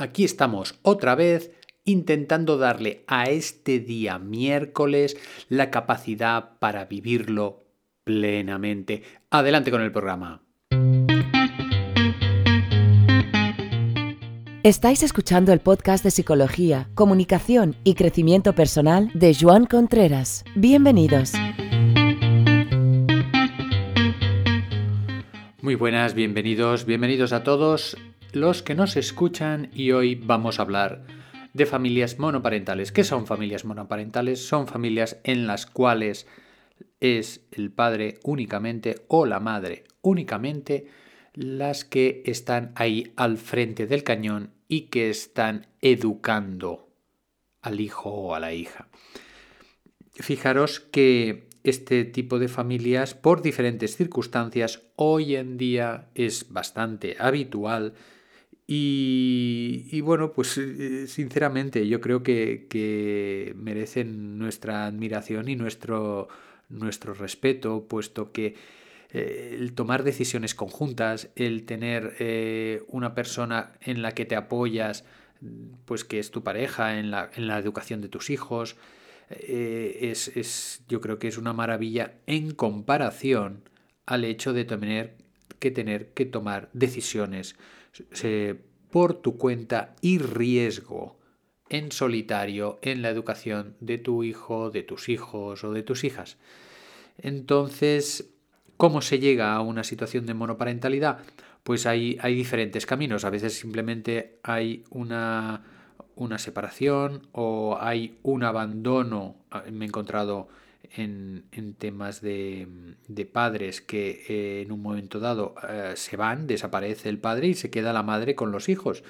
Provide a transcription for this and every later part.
Aquí estamos otra vez intentando darle a este día miércoles la capacidad para vivirlo plenamente. Adelante con el programa. Estáis escuchando el podcast de Psicología, Comunicación y Crecimiento Personal de Joan Contreras. Bienvenidos. Muy buenas, bienvenidos, bienvenidos a todos los que nos escuchan y hoy vamos a hablar de familias monoparentales. ¿Qué son familias monoparentales? Son familias en las cuales es el padre únicamente o la madre únicamente las que están ahí al frente del cañón y que están educando al hijo o a la hija. Fijaros que este tipo de familias, por diferentes circunstancias, hoy en día es bastante habitual y, bueno, pues eh, sinceramente yo creo que, merecen nuestra admiración y nuestro, nuestro respeto, puesto que eh, el tomar decisiones conjuntas, el tener eh, una persona en la que te apoyas, pues que es tu pareja, en la, en la educación de tus hijos, es, es, yo creo que es una maravilla en comparación al hecho de tener que tener que tomar decisiones por tu cuenta y riesgo en solitario en la educación de tu hijo, de tus hijos o de tus hijas. Entonces, ¿cómo se llega a una situación de monoparentalidad? Pues hay, hay diferentes caminos. A veces simplemente hay una, una separación o hay un abandono. Me he encontrado en, temas de, padres que eh, en un momento dado eh, se van, desaparece el padre y se queda la madre con los hijos.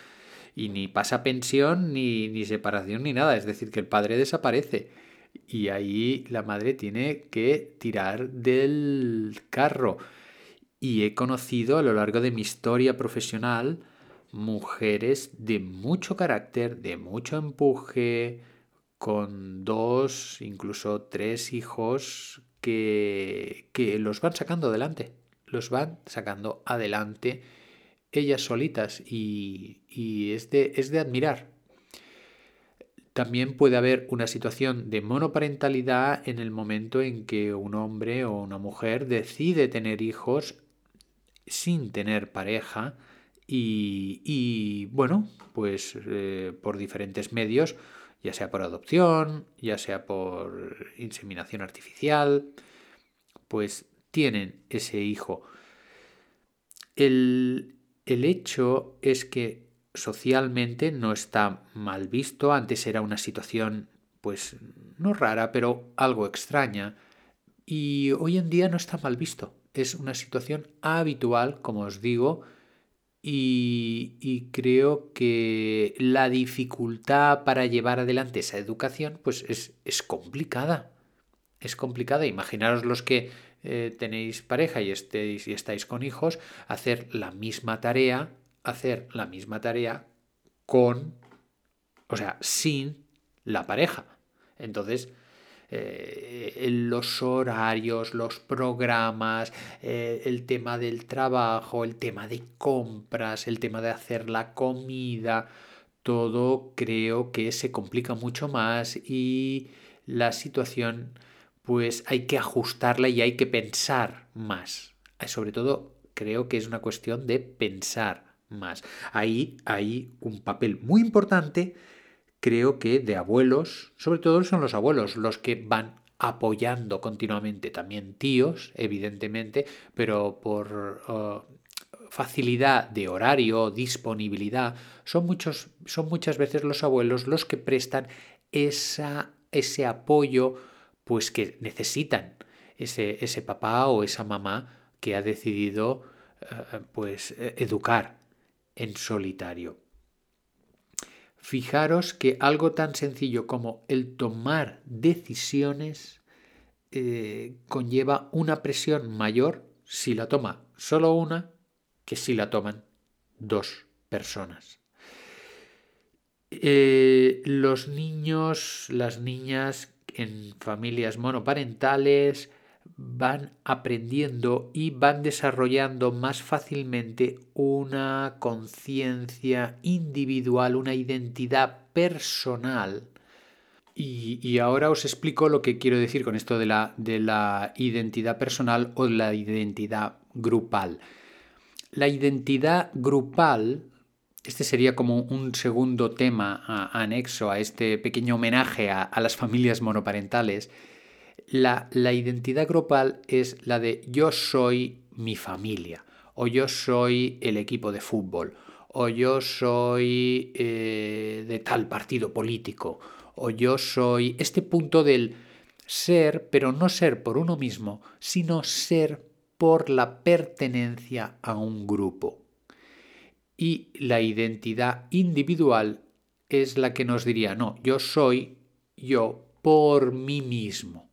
Y ni pasa pensión, ni, ni separación, ni nada. Es decir, que el padre desaparece. Y ahí la madre tiene que tirar del carro. Y he conocido a lo largo de mi historia profesional mujeres de mucho carácter, de mucho empuje, con dos, incluso tres hijos que, que los van sacando adelante, los van sacando adelante ellas solitas y, y es, de, es de admirar. También puede haber una situación de monoparentalidad en el momento en que un hombre o una mujer decide tener hijos sin tener pareja y, y bueno, pues eh, por diferentes medios ya sea por adopción, ya sea por inseminación artificial, pues tienen ese hijo. El, hecho es que socialmente no está mal visto, antes era una situación pues no rara, pero algo extraña, y hoy en día no está mal visto. Es una situación habitual, como os digo, y, creo que la dificultad para llevar adelante esa educación pues es, complicada. Es complicada. Imaginaros los que eh, tenéis pareja y, estéis, y estáis con hijos, hacer la misma tarea, hacer la misma tarea con, o sea, sin la pareja. Entonces, eh, los horarios, los programas, eh, el tema del trabajo, el tema de compras, el tema de hacer la comida, todo creo que se complica mucho más y la situación pues hay que ajustarla y hay que pensar más. Sobre todo creo que es una cuestión de pensar más. Ahí hay un papel muy importante creo que de abuelos, sobre todo son los abuelos los que van apoyando continuamente, también tíos, evidentemente, pero por uh, facilidad de horario, disponibilidad, son, muchos, son muchas veces los abuelos los que prestan esa, ese apoyo pues que necesitan ese, ese papá o esa mamá que ha decidido uh, pues educar en solitario. Fijaros que algo tan sencillo como el tomar decisiones eh, conlleva una presión mayor si la toma solo una que si la toman dos personas. Eh, los niños, las niñas en familias monoparentales van aprendiendo y van desarrollando más fácilmente una conciencia individual, una identidad personal. Y, ahora os explico lo que quiero decir con esto de la, de la identidad personal o la identidad grupal. La identidad grupal, este sería como un segundo tema anexo a este pequeño homenaje a las familias monoparentales, la, identidad grupal es la de yo soy mi familia, o yo soy el equipo de fútbol, o yo soy eh, de tal partido político, o yo soy este punto del ser, pero no ser por uno mismo, sino ser por la pertenencia a un grupo. Y la identidad individual es la que nos diría, no, yo soy yo por mí mismo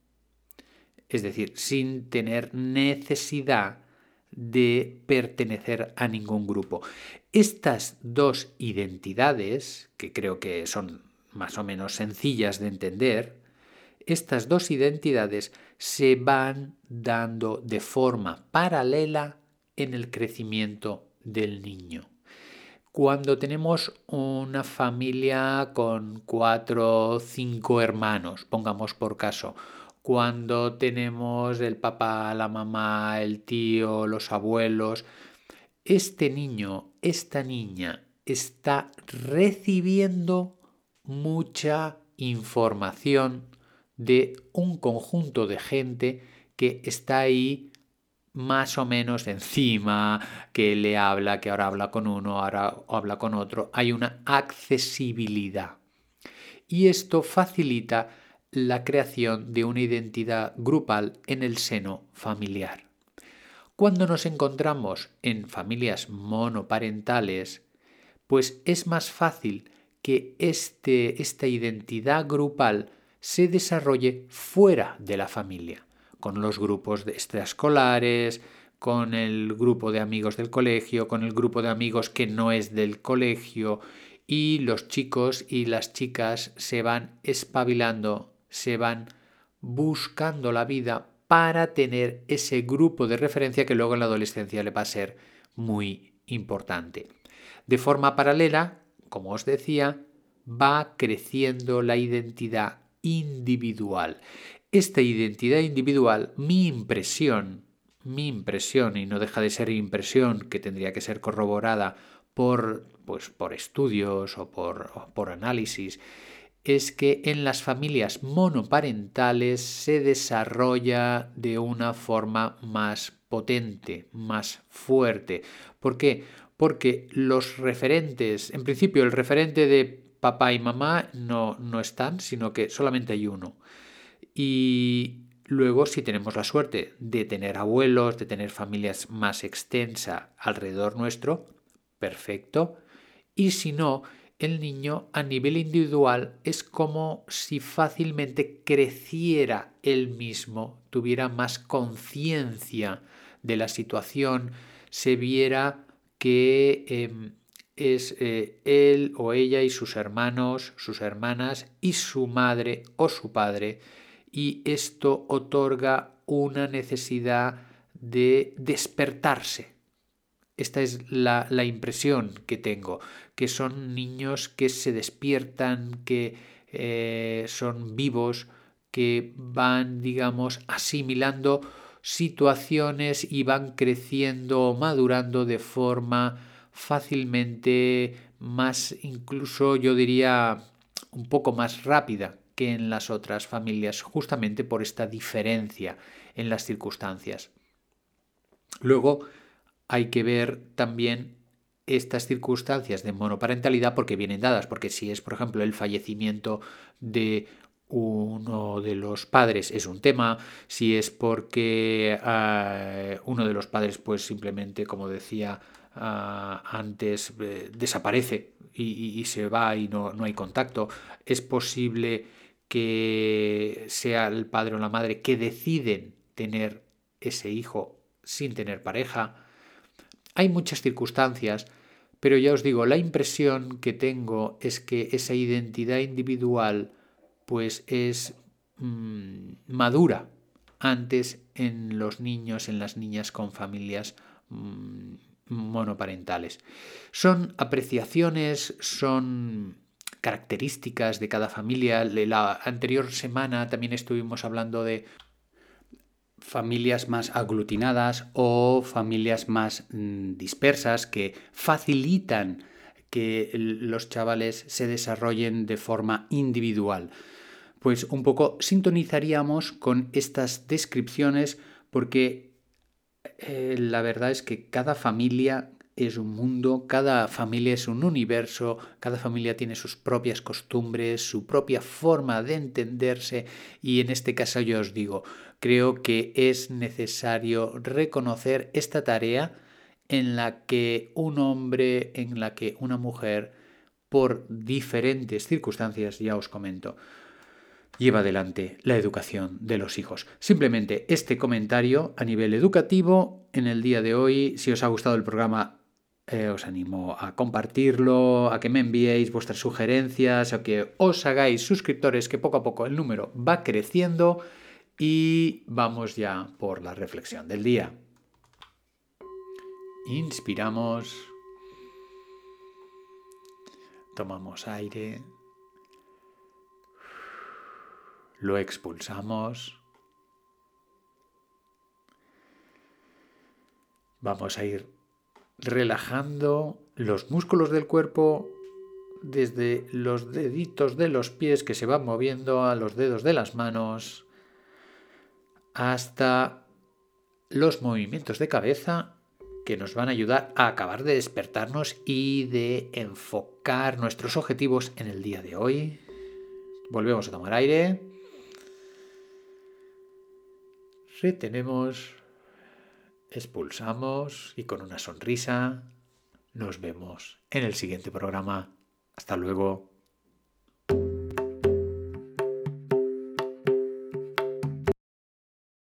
es decir, sin tener necesidad de pertenecer a ningún grupo. Estas dos identidades, que creo que son más o menos sencillas de entender, estas dos identidades se van dando de forma paralela en el crecimiento del niño. Cuando tenemos una familia con cuatro o cinco hermanos, pongamos por caso, cuando tenemos el papá, la mamá, el tío, los abuelos. Este niño, esta niña está recibiendo mucha información de un conjunto de gente que está ahí más o menos encima, que le habla, que ahora habla con uno, ahora habla con otro. Hay una accesibilidad. Y esto facilita la creación de una identidad grupal en el seno familiar. Cuando nos encontramos en familias monoparentales, pues es más fácil que este, esta identidad grupal se desarrolle fuera de la familia, con los grupos extraescolares, con el grupo de amigos del colegio, con el grupo de amigos que no es del colegio, y los chicos y las chicas se van espabilando se van buscando la vida para tener ese grupo de referencia que luego en la adolescencia le va a ser muy importante. De forma paralela, como os decía, va creciendo la identidad individual. Esta identidad individual, mi impresión, mi impresión, y no deja de ser impresión que tendría que ser corroborada por, pues, por estudios o por, o por análisis, es que en las familias monoparentales se desarrolla de una forma más potente, más fuerte. ¿Por qué? Porque los referentes, en principio el referente de papá y mamá no, no están, sino que solamente hay uno. Y luego si tenemos la suerte de tener abuelos, de tener familias más extensa alrededor nuestro, perfecto. Y si no, el niño a nivel individual es como si fácilmente creciera él mismo, tuviera más conciencia de la situación, se viera que em, es eh, él o ella y sus hermanos, sus hermanas y su madre o su padre, y esto otorga una necesidad de despertarse, esta es la, impresión que tengo, que son niños que se despiertan, que eh, son vivos, que van, digamos, asimilando situaciones y van creciendo o madurando de forma fácilmente más, incluso yo diría, un poco más rápida que en las otras familias, justamente por esta diferencia en las circunstancias. Luego, hay que ver también estas circunstancias de monoparentalidad porque vienen dadas, porque si es, por ejemplo, el fallecimiento de uno de los padres es un tema, si es porque eh, uno de los padres pues simplemente, como decía ah, antes, eh, desaparece y, se va y no, no hay contacto, es posible que sea el padre o la madre que deciden tener ese hijo sin tener pareja, hay muchas circunstancias, pero ya os digo, la impresión que tengo es que esa identidad individual pues es mm, madura antes en los niños, en las niñas con familias mm, monoparentales. Son apreciaciones, son características de cada familia. La anterior semana también estuvimos hablando de familias más aglutinadas o familias más mm, dispersas que facilitan que los chavales se desarrollen de forma individual. Pues un poco sintonizaríamos con estas descripciones porque eh, la verdad es que cada familia es un mundo, cada familia es un universo, cada familia tiene sus propias costumbres, su propia forma de entenderse y en este caso yo os digo, creo que es necesario reconocer esta tarea en la que un hombre, en la que una mujer, por diferentes circunstancias, ya os comento, lleva adelante la educación de los hijos. Simplemente este comentario a nivel educativo en el día de hoy. Si os ha gustado el programa, eh, os animo a compartirlo, a que me enviéis vuestras sugerencias, a que os hagáis suscriptores, que poco a poco el número va creciendo. Y vamos ya por la reflexión del día. Inspiramos. Tomamos aire. Lo expulsamos. Vamos a ir relajando los músculos del cuerpo desde los deditos de los pies que se van moviendo a los dedos de las manos hasta los movimientos de cabeza que nos van a ayudar a acabar de despertarnos y de enfocar nuestros objetivos en el día de hoy. Volvemos a tomar aire. Retenemos, expulsamos y con una sonrisa nos vemos en el siguiente programa. Hasta luego.